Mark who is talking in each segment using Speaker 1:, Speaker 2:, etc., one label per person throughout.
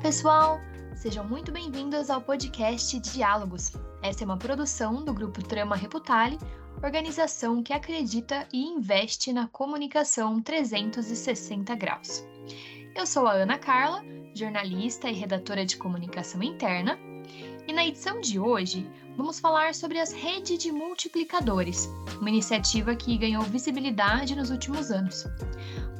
Speaker 1: Pessoal! Sejam muito bem-vindos ao podcast Diálogos. Essa é uma produção do grupo Trama Reputale, organização que acredita e investe na comunicação 360 graus. Eu sou a Ana Carla, jornalista e redatora de comunicação interna, e na edição de hoje vamos falar sobre as redes de multiplicadores, uma iniciativa que ganhou visibilidade nos últimos anos.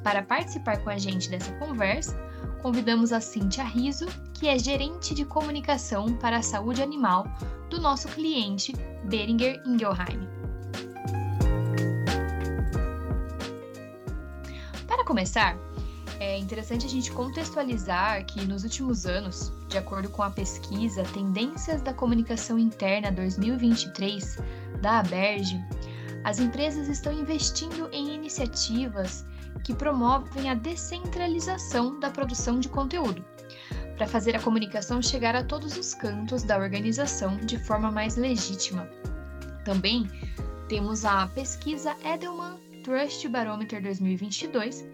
Speaker 1: Para participar com a gente dessa conversa, convidamos a Cintia Riso, que é gerente de comunicação para a saúde animal do nosso cliente Beringer Ingelheim. Para começar, é interessante a gente contextualizar que nos últimos anos, de acordo com a pesquisa Tendências da Comunicação Interna 2023 da Aberge, as empresas estão investindo em iniciativas que promovem a descentralização da produção de conteúdo, para fazer a comunicação chegar a todos os cantos da organização de forma mais legítima. Também temos a pesquisa Edelman Trust Barometer 2022,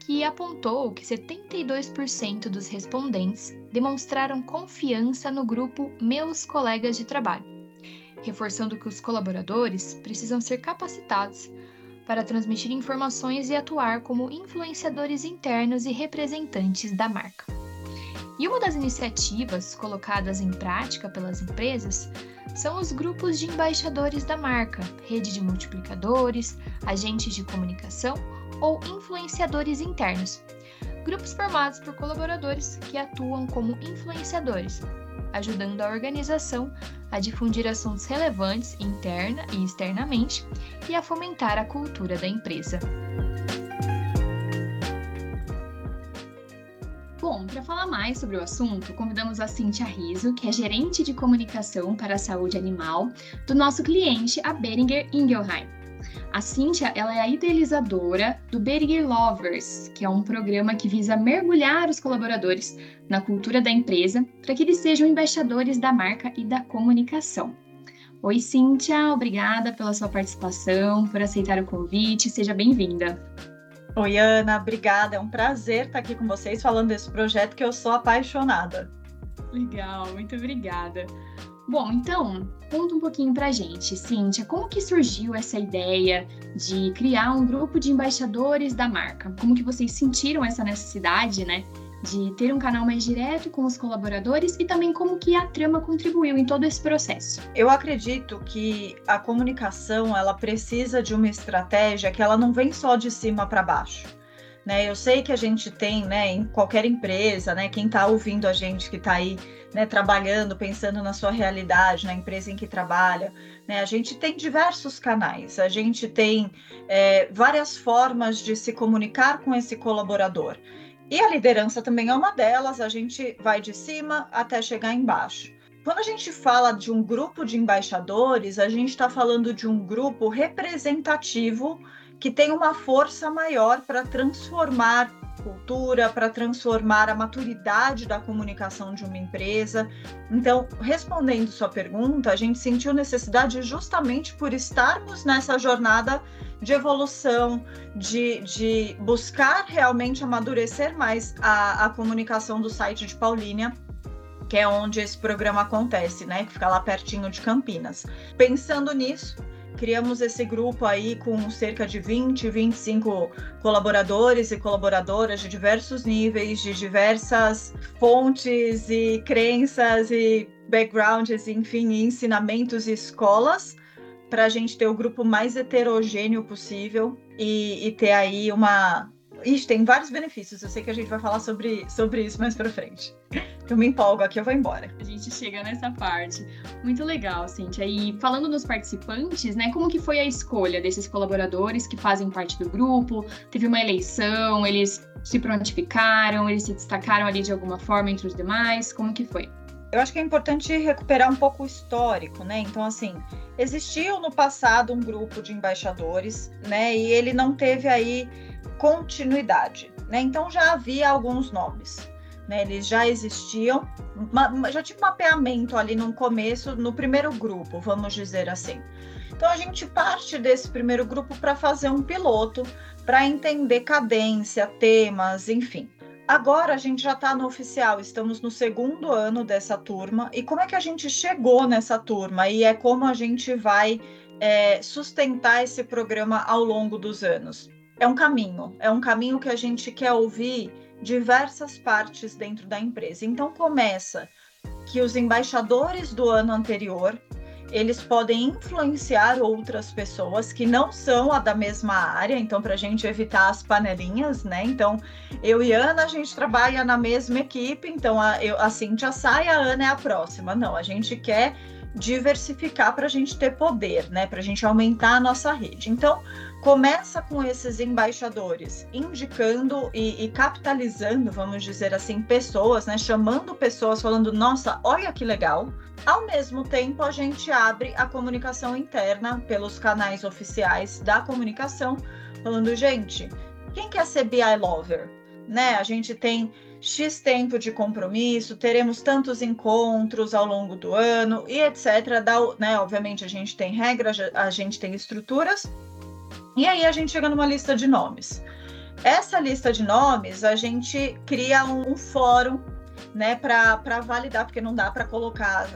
Speaker 1: que apontou que 72% dos respondentes demonstraram confiança no grupo Meus Colegas de Trabalho, reforçando que os colaboradores precisam ser capacitados para transmitir informações e atuar como influenciadores internos e representantes da marca. E uma das iniciativas colocadas em prática pelas empresas são os grupos de embaixadores da marca, rede de multiplicadores, agentes de comunicação ou influenciadores internos. Grupos formados por colaboradores que atuam como influenciadores, ajudando a organização a difundir assuntos relevantes interna e externamente e a fomentar a cultura da empresa. Bom, para falar mais sobre o assunto, convidamos a Cintia Riso, que é gerente de comunicação para a saúde animal do nosso cliente, a Beringer Ingelheim. A Cíntia, ela é a idealizadora do Beringer Lovers, que é um programa que visa mergulhar os colaboradores na cultura da empresa para que eles sejam embaixadores da marca e da comunicação. Oi, Cíntia, obrigada pela sua participação, por aceitar o convite, seja bem-vinda.
Speaker 2: Oi, Ana, obrigada. É um prazer estar aqui com vocês falando desse projeto que eu sou apaixonada.
Speaker 1: Legal, muito obrigada. Bom, então, conta um pouquinho pra gente, Cíntia, como que surgiu essa ideia de criar um grupo de embaixadores da marca? Como que vocês sentiram essa necessidade, né, de ter um canal mais direto com os colaboradores e também como que a trama contribuiu em todo esse processo?
Speaker 2: Eu acredito que a comunicação, ela precisa de uma estratégia que ela não vem só de cima para baixo. Né, eu sei que a gente tem, né, em qualquer empresa, né, quem está ouvindo a gente que está aí né, trabalhando, pensando na sua realidade, na empresa em que trabalha. Né? A gente tem diversos canais, a gente tem é, várias formas de se comunicar com esse colaborador. E a liderança também é uma delas, a gente vai de cima até chegar embaixo. Quando a gente fala de um grupo de embaixadores, a gente está falando de um grupo representativo que tem uma força maior para transformar cultura, para transformar a maturidade da comunicação de uma empresa. Então, respondendo sua pergunta, a gente sentiu necessidade justamente por estarmos nessa jornada de evolução, de, de buscar realmente amadurecer mais a, a comunicação do site de Paulínia que é onde esse programa acontece, né? Que fica lá pertinho de Campinas. Pensando nisso, criamos esse grupo aí com cerca de 20, 25 colaboradores e colaboradoras de diversos níveis, de diversas fontes e crenças e backgrounds, enfim, ensinamentos e escolas, para a gente ter o grupo mais heterogêneo possível e, e ter aí uma, Ixi, tem vários benefícios. Eu sei que a gente vai falar sobre, sobre isso mais pra frente. Eu me empolgo aqui, eu vou embora.
Speaker 1: A gente chega nessa parte. Muito legal, Cintia. E falando nos participantes, né? Como que foi a escolha desses colaboradores que fazem parte do grupo? Teve uma eleição, eles se prontificaram, eles se destacaram ali de alguma forma entre os demais? Como que foi?
Speaker 2: eu acho que é importante recuperar um pouco o histórico, né? Então, assim, existiu no passado um grupo de embaixadores, né? E ele não teve aí continuidade, né? Então já havia alguns nomes, né? Eles já existiam, já tinha um mapeamento ali no começo, no primeiro grupo, vamos dizer assim. Então a gente parte desse primeiro grupo para fazer um piloto, para entender cadência, temas, enfim. Agora a gente já está no oficial, estamos no segundo ano dessa turma. E como é que a gente chegou nessa turma? E é como a gente vai é, sustentar esse programa ao longo dos anos. É um caminho, é um caminho que a gente quer ouvir diversas partes dentro da empresa. Então começa que os embaixadores do ano anterior eles podem influenciar outras pessoas que não são a da mesma área, então para a gente evitar as panelinhas, né? Então eu e Ana a gente trabalha na mesma equipe, então a, eu, a Cintia sai, a Ana é a próxima. Não, a gente quer diversificar para a gente ter poder, né? Para a gente aumentar a nossa rede. Então começa com esses embaixadores indicando e, e, capitalizando, vamos dizer assim, pessoas, né? Chamando pessoas, falando, nossa, olha que legal. Ao mesmo tempo, a gente abre a comunicação interna pelos canais oficiais da comunicação, falando, gente, quem quer ser BI Lover? Né? A gente tem X tempo de compromisso, teremos tantos encontros ao longo do ano e etc. Né? Obviamente, a gente tem regras, a gente tem estruturas e aí a gente chega numa lista de nomes. Essa lista de nomes, a gente cria um, um fórum né, para validar, porque não dá para colocar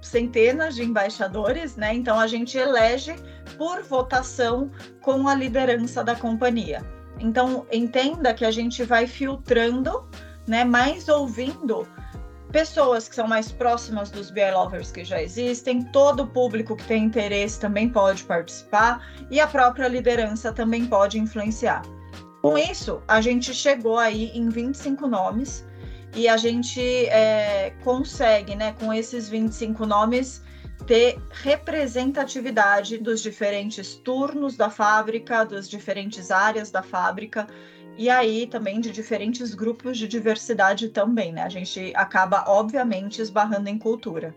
Speaker 2: centenas de embaixadores, né? Então a gente elege por votação com a liderança da companhia. Então entenda que a gente vai filtrando, né, mais ouvindo pessoas que são mais próximas dos BI lovers que já existem, todo o público que tem interesse também pode participar e a própria liderança também pode influenciar. Com isso, a gente chegou aí em 25 nomes e a gente é, consegue, né, com esses 25 nomes, ter representatividade dos diferentes turnos da fábrica, das diferentes áreas da fábrica e aí também de diferentes grupos de diversidade também, né? A gente acaba, obviamente, esbarrando em cultura.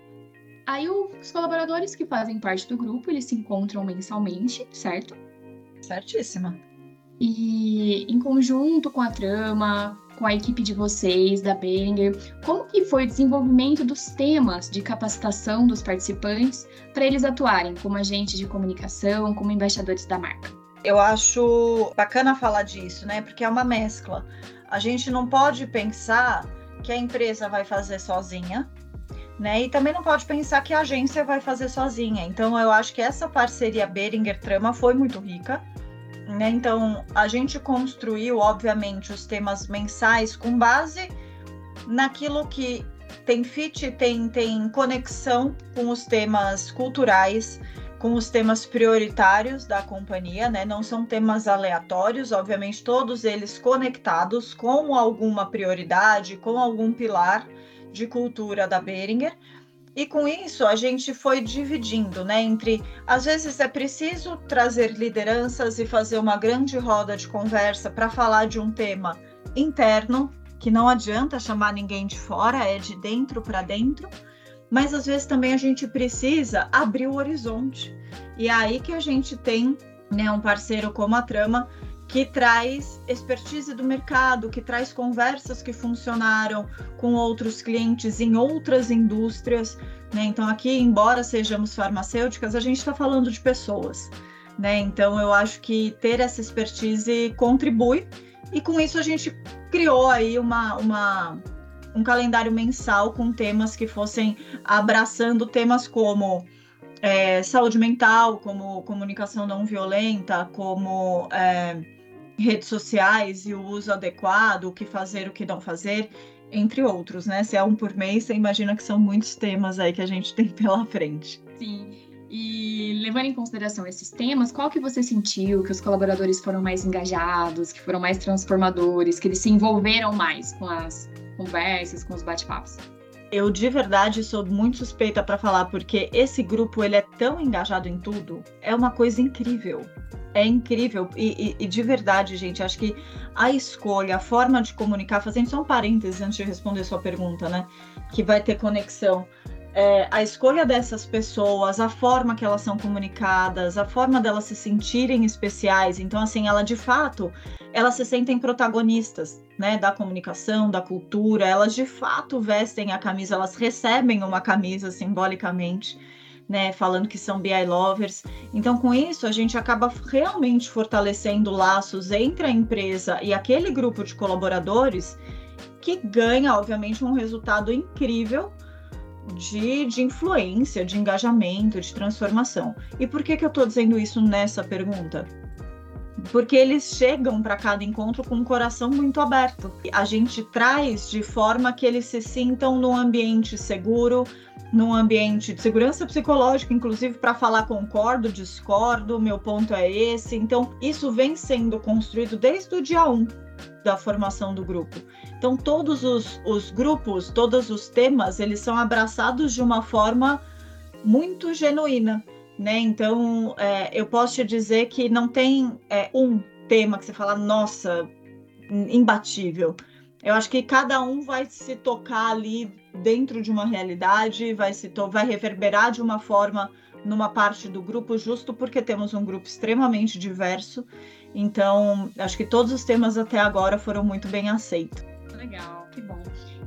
Speaker 1: Aí os colaboradores que fazem parte do grupo, eles se encontram mensalmente, certo?
Speaker 2: Certíssima.
Speaker 1: E em conjunto com a trama, com a equipe de vocês, da Beringer, como que foi o desenvolvimento dos temas de capacitação dos participantes para eles atuarem como agentes de comunicação, como embaixadores da marca?
Speaker 2: Eu acho bacana falar disso, né? Porque é uma mescla. A gente não pode pensar que a empresa vai fazer sozinha, né? E também não pode pensar que a agência vai fazer sozinha. Então, eu acho que essa parceria Beringer Trama foi muito rica. Né? Então, a gente construiu, obviamente, os temas mensais com base naquilo que tem fit, tem, tem conexão com os temas culturais, com os temas prioritários da companhia, né? Não são temas aleatórios, obviamente todos eles conectados com alguma prioridade, com algum pilar de cultura da Beringer. E com isso a gente foi dividindo, né, entre às vezes é preciso trazer lideranças e fazer uma grande roda de conversa para falar de um tema interno, que não adianta chamar ninguém de fora, é de dentro para dentro mas às vezes também a gente precisa abrir o horizonte. E é aí que a gente tem né, um parceiro como a Trama que traz expertise do mercado, que traz conversas que funcionaram com outros clientes em outras indústrias. Né? Então, aqui, embora sejamos farmacêuticas, a gente está falando de pessoas. Né? Então, eu acho que ter essa expertise contribui, e com isso a gente criou aí uma, uma um calendário mensal com temas que fossem abraçando temas como é, saúde mental, como comunicação não violenta, como é, redes sociais e o uso adequado, o que fazer, o que não fazer, entre outros, né? Se é um por mês, você imagina que são muitos temas aí que a gente tem pela frente.
Speaker 1: Sim. E levando em consideração esses temas, qual que você sentiu que os colaboradores foram mais engajados, que foram mais transformadores, que eles se envolveram mais com as conversas, com os bate-papos?
Speaker 2: Eu de verdade sou muito suspeita para falar porque esse grupo ele é tão engajado em tudo, é uma coisa incrível. É incrível e, e, e de verdade, gente, acho que a escolha, a forma de comunicar, fazendo só um parênteses antes de responder sua pergunta, né, que vai ter conexão é, a escolha dessas pessoas, a forma que elas são comunicadas, a forma delas se sentirem especiais. Então, assim, ela de fato, elas se sentem protagonistas, né, da comunicação, da cultura. Elas de fato vestem a camisa, elas recebem uma camisa simbolicamente. Né, falando que são BI lovers. Então, com isso, a gente acaba realmente fortalecendo laços entre a empresa e aquele grupo de colaboradores que ganha, obviamente, um resultado incrível de, de influência, de engajamento, de transformação. E por que, que eu estou dizendo isso nessa pergunta? Porque eles chegam para cada encontro com o coração muito aberto. A gente traz de forma que eles se sintam num ambiente seguro, num ambiente de segurança psicológica, inclusive para falar concordo, discordo, meu ponto é esse. Então, isso vem sendo construído desde o dia 1 da formação do grupo. Então, todos os, os grupos, todos os temas, eles são abraçados de uma forma muito genuína, né? Então, é, eu posso te dizer que não tem é, um tema que você fala, nossa, imbatível. Eu acho que cada um vai se tocar ali dentro de uma realidade, vai se vai reverberar de uma forma numa parte do grupo, justo porque temos um grupo extremamente diverso. Então, acho que todos os temas até agora foram muito bem aceitos.
Speaker 3: Legal, que bom.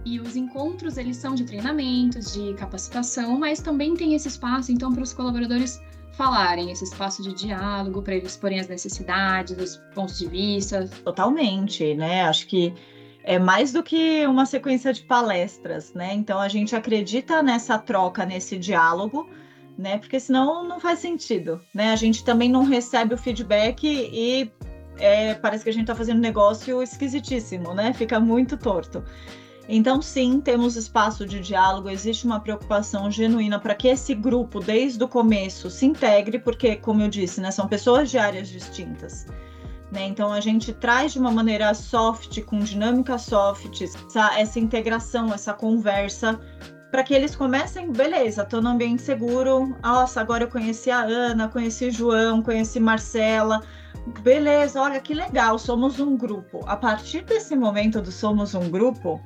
Speaker 3: E os encontros, eles são de treinamentos, de capacitação, mas também tem esse espaço, então, para os colaboradores falarem, esse espaço de diálogo, para eles porem as necessidades, os pontos de vista.
Speaker 2: Totalmente, né? Acho que é mais do que uma sequência de palestras, né? Então a gente acredita nessa troca, nesse diálogo, né? Porque senão não faz sentido, né? A gente também não recebe o feedback e é, parece que a gente está fazendo um negócio esquisitíssimo, né? Fica muito torto. Então, sim, temos espaço de diálogo, existe uma preocupação genuína para que esse grupo, desde o começo, se integre, porque, como eu disse, né, são pessoas de áreas distintas. Né? Então a gente traz de uma maneira soft, com dinâmica soft, essa, essa integração, essa conversa, para que eles comecem, beleza, estou num ambiente seguro. Nossa, agora eu conheci a Ana, conheci o João, conheci Marcela. Beleza, olha que legal, somos um grupo. A partir desse momento do somos um grupo,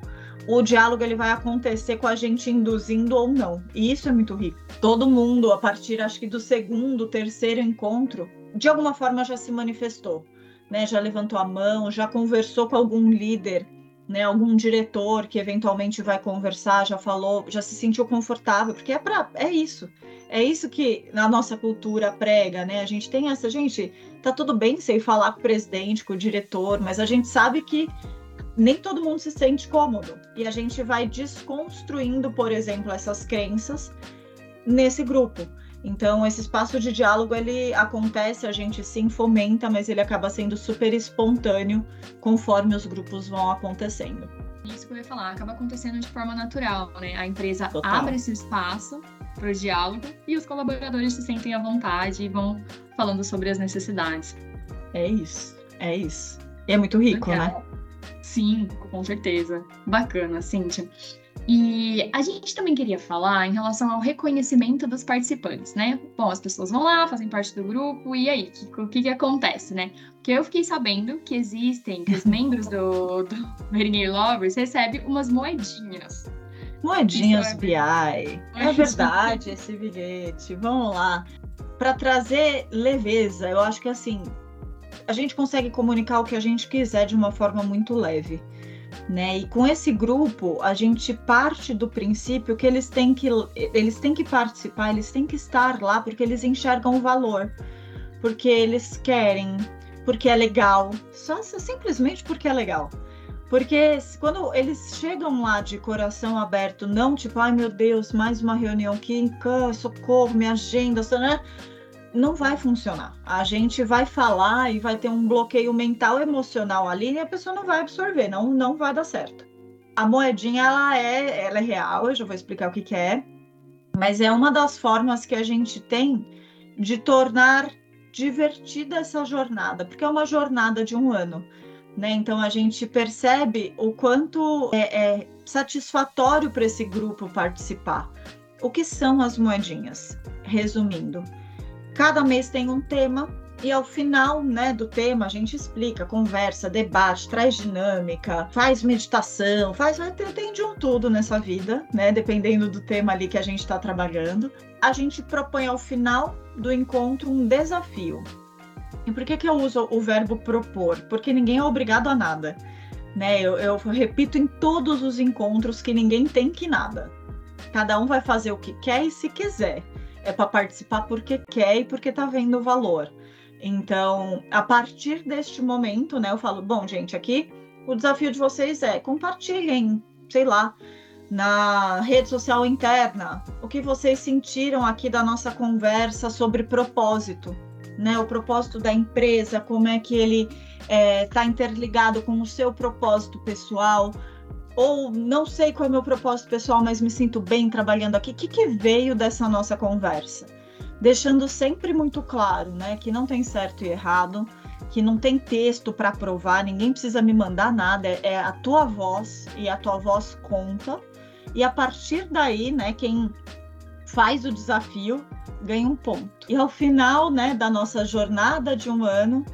Speaker 2: o diálogo ele vai acontecer com a gente induzindo ou não. E isso é muito rico. Todo mundo, a partir acho que do segundo, terceiro encontro, de alguma forma já se manifestou né, já levantou a mão, já conversou com algum líder, né, algum diretor que eventualmente vai conversar, já falou, já se sentiu confortável, porque é para é isso. É isso que na nossa cultura prega, né? A gente tem essa, gente, tá tudo bem sem falar com o presidente, com o diretor, mas a gente sabe que nem todo mundo se sente cômodo. E a gente vai desconstruindo, por exemplo, essas crenças nesse grupo. Então, esse espaço de diálogo, ele acontece, a gente sim fomenta, mas ele acaba sendo super espontâneo conforme os grupos vão acontecendo.
Speaker 3: Isso que eu ia falar, acaba acontecendo de forma natural, né? A empresa Total. abre esse espaço para o diálogo e os colaboradores se sentem à vontade e vão falando sobre as necessidades.
Speaker 2: É isso, é isso. E é muito rico, Legal. né?
Speaker 3: Sim, com certeza. Bacana, Cíntia. E a gente também queria falar em relação ao reconhecimento dos participantes, né? Bom, as pessoas vão lá, fazem parte do grupo, e aí, o que, que, acontece, né? Porque eu fiquei sabendo que existem, que os membros do, do Marinier Lovers recebem umas moedinhas.
Speaker 2: Moedinhas é... BI. É verdade esse bilhete. Vamos lá. Para trazer leveza, eu acho que assim, a gente consegue comunicar o que a gente quiser de uma forma muito leve né? E com esse grupo, a gente parte do princípio que eles têm que eles têm que participar, eles têm que estar lá porque eles enxergam o valor, porque eles querem, porque é legal, só simplesmente porque é legal. Porque quando eles chegam lá de coração aberto, não tipo, ai meu Deus, mais uma reunião aqui, socorro, minha agenda, né? Não vai funcionar. A gente vai falar e vai ter um bloqueio mental emocional ali e a pessoa não vai absorver, não, não vai dar certo. A moedinha ela é, ela é real, eu já vou explicar o que, que é, mas é uma das formas que a gente tem de tornar divertida essa jornada, porque é uma jornada de um ano. Né? Então a gente percebe o quanto é, é satisfatório para esse grupo participar. O que são as moedinhas? Resumindo, Cada mês tem um tema e ao final né, do tema a gente explica, conversa, debate, traz dinâmica, faz meditação, faz tem de um tudo nessa vida, né? Dependendo do tema ali que a gente está trabalhando. A gente propõe ao final do encontro um desafio. E por que, que eu uso o verbo propor? Porque ninguém é obrigado a nada. Né? Eu, eu repito em todos os encontros que ninguém tem que nada. Cada um vai fazer o que quer e se quiser é para participar porque quer e porque está vendo o valor. Então, a partir deste momento, né, eu falo, bom, gente, aqui o desafio de vocês é compartilhem, sei lá, na rede social interna, o que vocês sentiram aqui da nossa conversa sobre propósito, né? O propósito da empresa, como é que ele está é, tá interligado com o seu propósito pessoal, ou não sei qual é o meu propósito pessoal, mas me sinto bem trabalhando aqui. O que, que veio dessa nossa conversa? Deixando sempre muito claro, né, que não tem certo e errado, que não tem texto para provar, ninguém precisa me mandar nada, é, é a tua voz e a tua voz conta. E a partir daí, né, quem faz o desafio ganha um ponto. E ao final, né, da nossa jornada de um ano,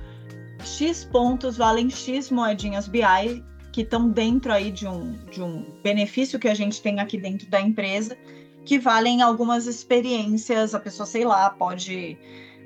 Speaker 2: X pontos valem X moedinhas BI que estão dentro aí de um, de um benefício que a gente tem aqui dentro da empresa, que valem algumas experiências. A pessoa, sei lá, pode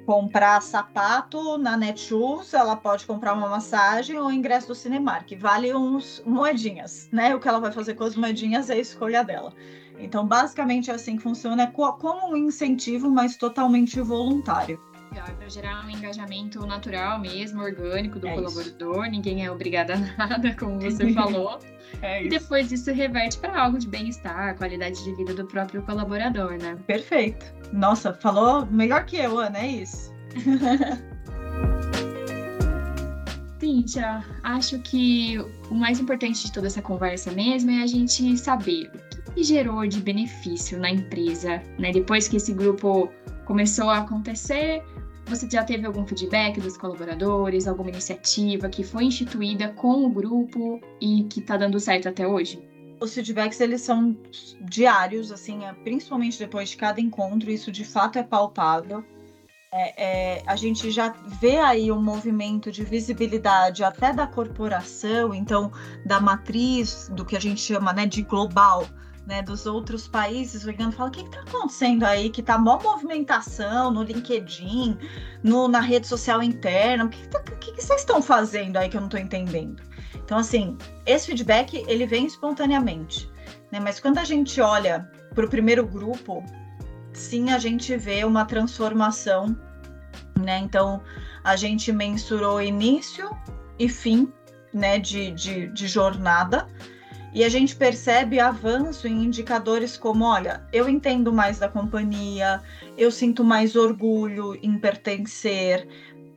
Speaker 2: comprar sapato na Netshoes, ela pode comprar uma massagem ou ingresso do Cinemark, vale uns moedinhas, né? O que ela vai fazer com as moedinhas é a escolha dela. Então, basicamente, é assim que funciona, é como um incentivo, mas totalmente voluntário.
Speaker 3: É para gerar um engajamento natural mesmo, orgânico do é colaborador, isso. ninguém é obrigado a nada, como você falou. É e depois isso reverte para algo de bem-estar, qualidade de vida do próprio colaborador, né?
Speaker 2: Perfeito. Nossa, falou melhor que eu, Ana, é isso.
Speaker 3: Cíntia, acho que o mais importante de toda essa conversa mesmo é a gente saber o que gerou de benefício na empresa, né? Depois que esse grupo começou a acontecer, você já teve algum feedback dos colaboradores, alguma iniciativa que foi instituída com o grupo e que está dando certo até hoje?
Speaker 2: Os feedbacks eles são diários, assim, é, principalmente depois de cada encontro, isso de fato é palpável. É, é, a gente já vê aí um movimento de visibilidade até da corporação, então da matriz do que a gente chama né, de global, né, dos outros países ligando e fala: o que está acontecendo aí? Que tá mó movimentação no LinkedIn, no, na rede social interna. O que, tá, que, que vocês estão fazendo aí que eu não estou entendendo? Então, assim, esse feedback ele vem espontaneamente, né? Mas quando a gente olha para o primeiro grupo, sim, a gente vê uma transformação, né? Então, a gente mensurou início e fim, né, de, de, de jornada e a gente percebe avanço em indicadores como: olha, eu entendo mais da companhia, eu sinto mais orgulho em pertencer.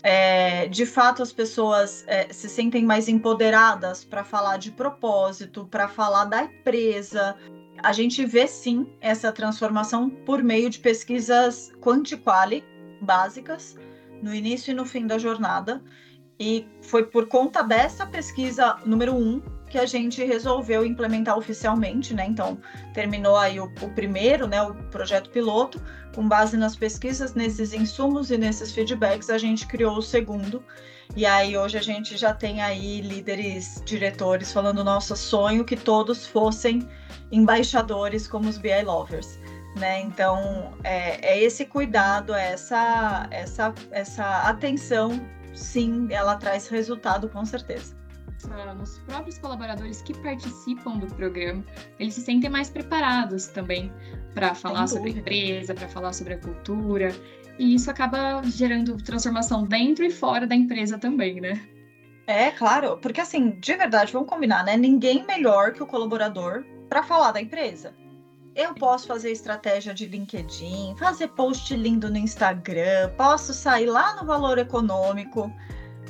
Speaker 2: É, de fato, as pessoas é, se sentem mais empoderadas para falar de propósito, para falar da empresa. A gente vê sim essa transformação por meio de pesquisas quanti-quali básicas no início e no fim da jornada. E foi por conta dessa pesquisa número um que a gente resolveu implementar oficialmente, né? Então, terminou aí o, o, primeiro, né, o projeto piloto, com base nas pesquisas, nesses insumos e nesses feedbacks, a gente criou o segundo. E aí hoje a gente já tem aí líderes, diretores falando nosso sonho que todos fossem embaixadores como os BI Lovers. Né? Então é, é esse cuidado, é essa, essa, essa atenção, sim, ela traz resultado com certeza
Speaker 3: nos próprios colaboradores que participam do programa, eles se sentem mais preparados também para falar sobre a empresa, para falar sobre a cultura, e isso acaba gerando transformação dentro e fora da empresa também, né?
Speaker 2: É, claro, porque assim, de verdade, vamos combinar, né? Ninguém melhor que o colaborador para falar da empresa. Eu posso fazer estratégia de LinkedIn, fazer post lindo no Instagram, posso sair lá no valor econômico,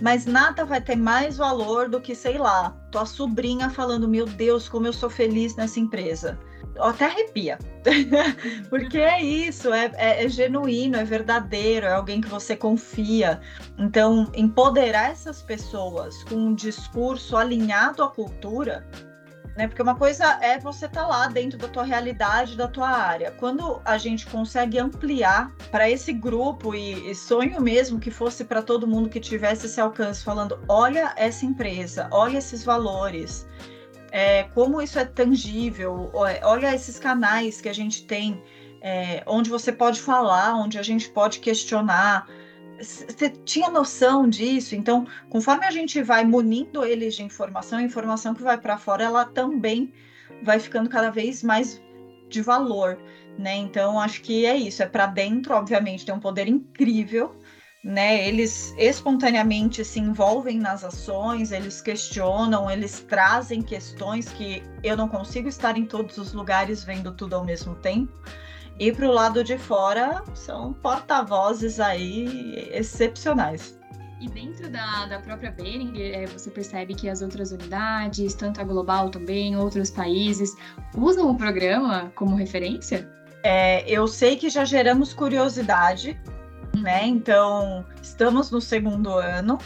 Speaker 2: mas nada vai ter mais valor do que, sei lá, tua sobrinha falando: Meu Deus, como eu sou feliz nessa empresa. Até arrepia, porque é isso, é, é, é, genuíno, é verdadeiro, é alguém que você confia. Então, empoderar essas pessoas com um discurso alinhado à cultura né? Porque uma coisa é você estar tá lá dentro da tua realidade, da tua área. Quando a gente consegue ampliar para esse grupo e, e, sonho mesmo que fosse para todo mundo que tivesse esse alcance, falando: olha essa empresa, olha esses valores. É, como isso é tangível, olha esses canais que a gente tem, é, onde você pode falar, onde a gente pode questionar, você tinha noção disso? Então, conforme a gente vai munindo eles de informação, a informação que vai para fora, ela também vai ficando cada vez mais de valor, né? Então, acho que é isso. É para dentro, obviamente, tem um poder incrível, né? Eles espontaneamente se envolvem nas ações, eles questionam, eles trazem questões que eu não consigo estar em todos os lugares vendo tudo ao mesmo tempo. E para o lado de fora são porta-vozes aí excepcionais.
Speaker 1: E dentro da, da própria Behringer, é, você percebe que as outras unidades, tanto a Global também, outros países, usam o programa como referência?
Speaker 2: É, eu sei que já geramos curiosidade, né? Então, estamos no segundo ano.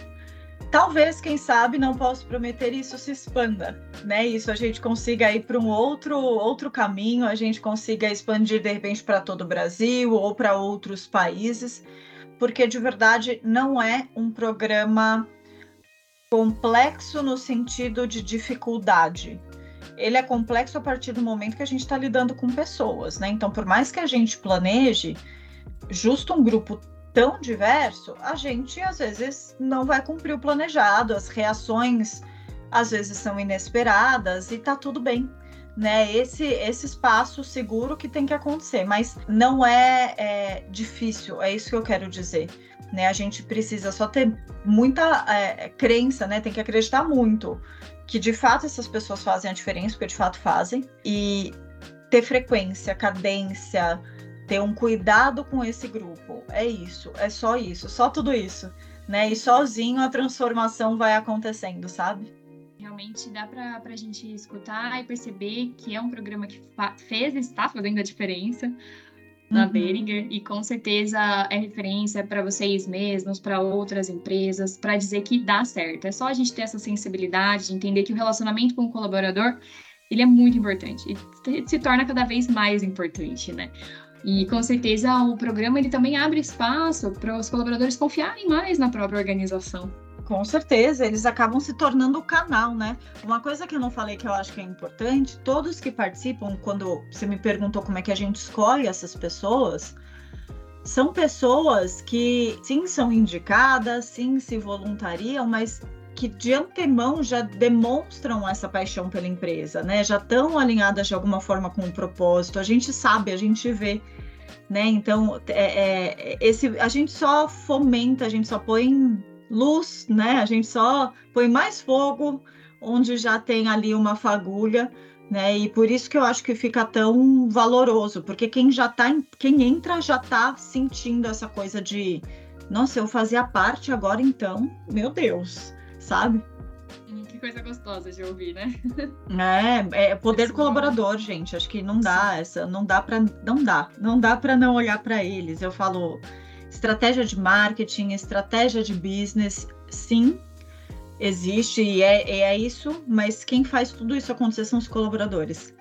Speaker 2: Talvez, quem sabe, não posso prometer isso se expanda, né? Isso a gente consiga ir para um outro outro caminho, a gente consiga expandir de repente para todo o Brasil ou para outros países, porque de verdade não é um programa complexo no sentido de dificuldade. Ele é complexo a partir do momento que a gente está lidando com pessoas, né? Então, por mais que a gente planeje, justo um grupo tão diverso, a gente às vezes não vai cumprir o planejado, as reações às vezes são inesperadas e tá tudo bem. Né, esse, esse espaço seguro que tem que acontecer, mas não é, é difícil, é isso que eu quero dizer. Né? A gente precisa só ter muita é, crença, né? Tem que acreditar muito que de fato essas pessoas fazem a diferença, porque de fato fazem, e ter frequência, cadência, ter um cuidado com esse grupo. É isso, é só isso, só tudo isso, né? E sozinho a transformação vai acontecendo, sabe?
Speaker 1: Realmente dá para a gente escutar e perceber que é um programa que fez e está fazendo a diferença na uhum. Behringer e com certeza é referência para vocês mesmos, para outras empresas, para dizer que dá certo. É só a gente ter essa sensibilidade, de entender que o relacionamento com o colaborador ele é muito importante e se torna cada vez mais importante, né? E com certeza o programa ele também abre espaço para os colaboradores confiarem mais na própria organização.
Speaker 2: Com certeza, eles acabam se tornando o canal, né? Uma coisa que eu não falei que eu acho que é importante, todos que participam, quando você me perguntou como é que a gente escolhe essas pessoas, são pessoas que sim são indicadas, sim se voluntariam, mas que de antemão já demonstram essa paixão pela empresa, né? Já estão alinhadas de alguma forma com o propósito. A gente sabe, a gente vê, né? Então, é, é, esse, a gente só fomenta, a gente só põe luz, né? A gente só põe mais fogo onde já tem ali uma fagulha, né? E por isso que eu acho que fica tão valoroso, porque quem já tá, quem entra já tá sentindo essa coisa de, nossa, eu fazia parte agora então, meu Deus sabe?
Speaker 1: Hum, que coisa gostosa de ouvir, né?
Speaker 2: É, é poder do colaborador, gente. Acho que não dá essa, não dá para não dá, não dá para não olhar para eles. Eu falo estratégia de marketing, estratégia de business, sim, existe e é, é isso, mas quem faz tudo isso acontecer são os colaboradores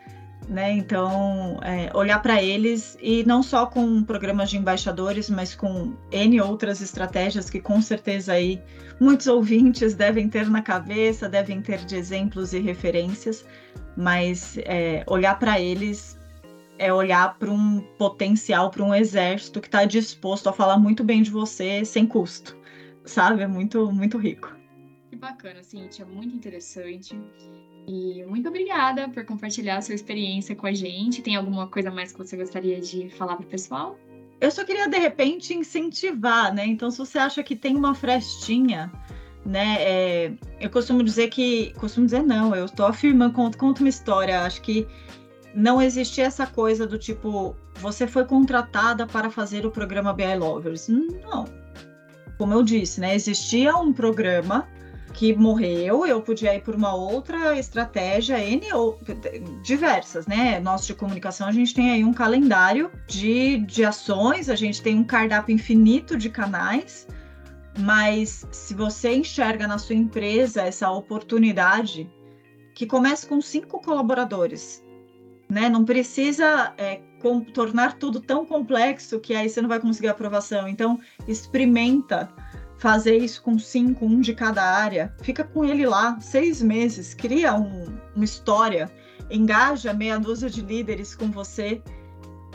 Speaker 2: né? Então, é, olhar para eles e não só com programas de embaixadores, mas com N outras estratégias que com certeza aí muitos ouvintes devem ter na cabeça, devem ter de exemplos e referências, mas é, olhar para eles é olhar para um potencial, para um exército que está disposto a falar muito bem de você sem custo, sabe? É muito, muito rico.
Speaker 1: Que bacana, Cintia, muito interessante. E muito obrigada por compartilhar a sua experiência com a gente. Tem alguma coisa mais que você gostaria de falar para o pessoal?
Speaker 2: Eu só queria, de repente, incentivar, né? Então, se você acha que tem uma frestinha, né? É, eu costumo dizer que. Costumo dizer não, eu estou afirmando, conto, conto uma história. Acho que não existia essa coisa do tipo, você foi contratada para fazer o programa BI Lovers. Não. Como eu disse, né? Existia um programa que morreu, eu podia ir por uma outra estratégia, N ou diversas, né? Nós de comunicação, a gente tem aí um calendário de, de ações, a gente tem um cardápio infinito de canais, mas se você enxerga na sua empresa essa oportunidade, que comece com cinco colaboradores, né? Não precisa é, com, tornar tudo tão complexo que aí você não vai conseguir aprovação. Então, experimenta fazer isso com cinco, um de cada área. Fica com ele lá seis meses, cria um, uma história, engaja meia dúzia de líderes com você,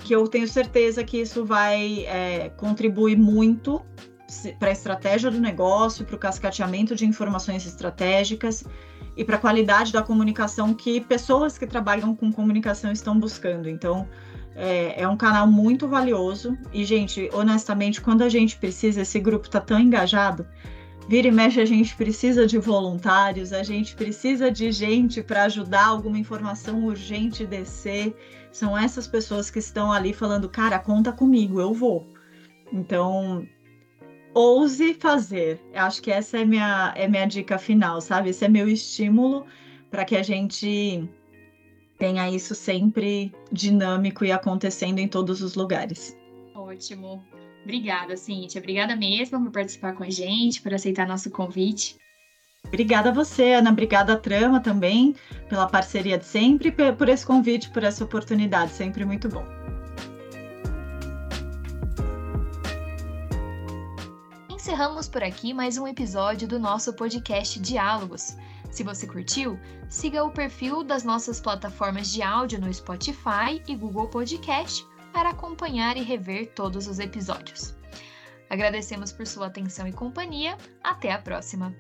Speaker 2: que eu tenho certeza que isso vai é, contribuir muito para a estratégia do negócio, para o cascateamento de informações estratégicas e para a qualidade da comunicação que pessoas que trabalham com comunicação estão buscando. Então, é, é, um canal muito valioso. E, gente, honestamente, quando a gente precisa, esse grupo está tão engajado. Vira e mexe, a gente precisa de voluntários, a gente precisa de gente para ajudar alguma informação urgente descer. São essas pessoas que estão ali falando, cara, conta comigo, eu vou. Então, ouse fazer. Eu acho que essa é minha é minha dica final, sabe? Esse é meu estímulo para que a gente tenha isso sempre dinâmico e acontecendo em todos os lugares.
Speaker 3: Ótimo. Obrigada, Cíntia. Obrigada mesmo por participar com a gente, por aceitar nosso convite.
Speaker 2: Obrigada a você, Ana. Obrigada a Trama também pela parceria de sempre, por esse convite, por essa oportunidade. Sempre muito bom.
Speaker 1: encerramos por aqui mais um episódio do nosso podcast Diálogos. Se você curtiu, siga o perfil das nossas plataformas de áudio no Spotify e Google Podcast para acompanhar e rever todos os episódios. Agradecemos por sua atenção e companhia. Até a próxima!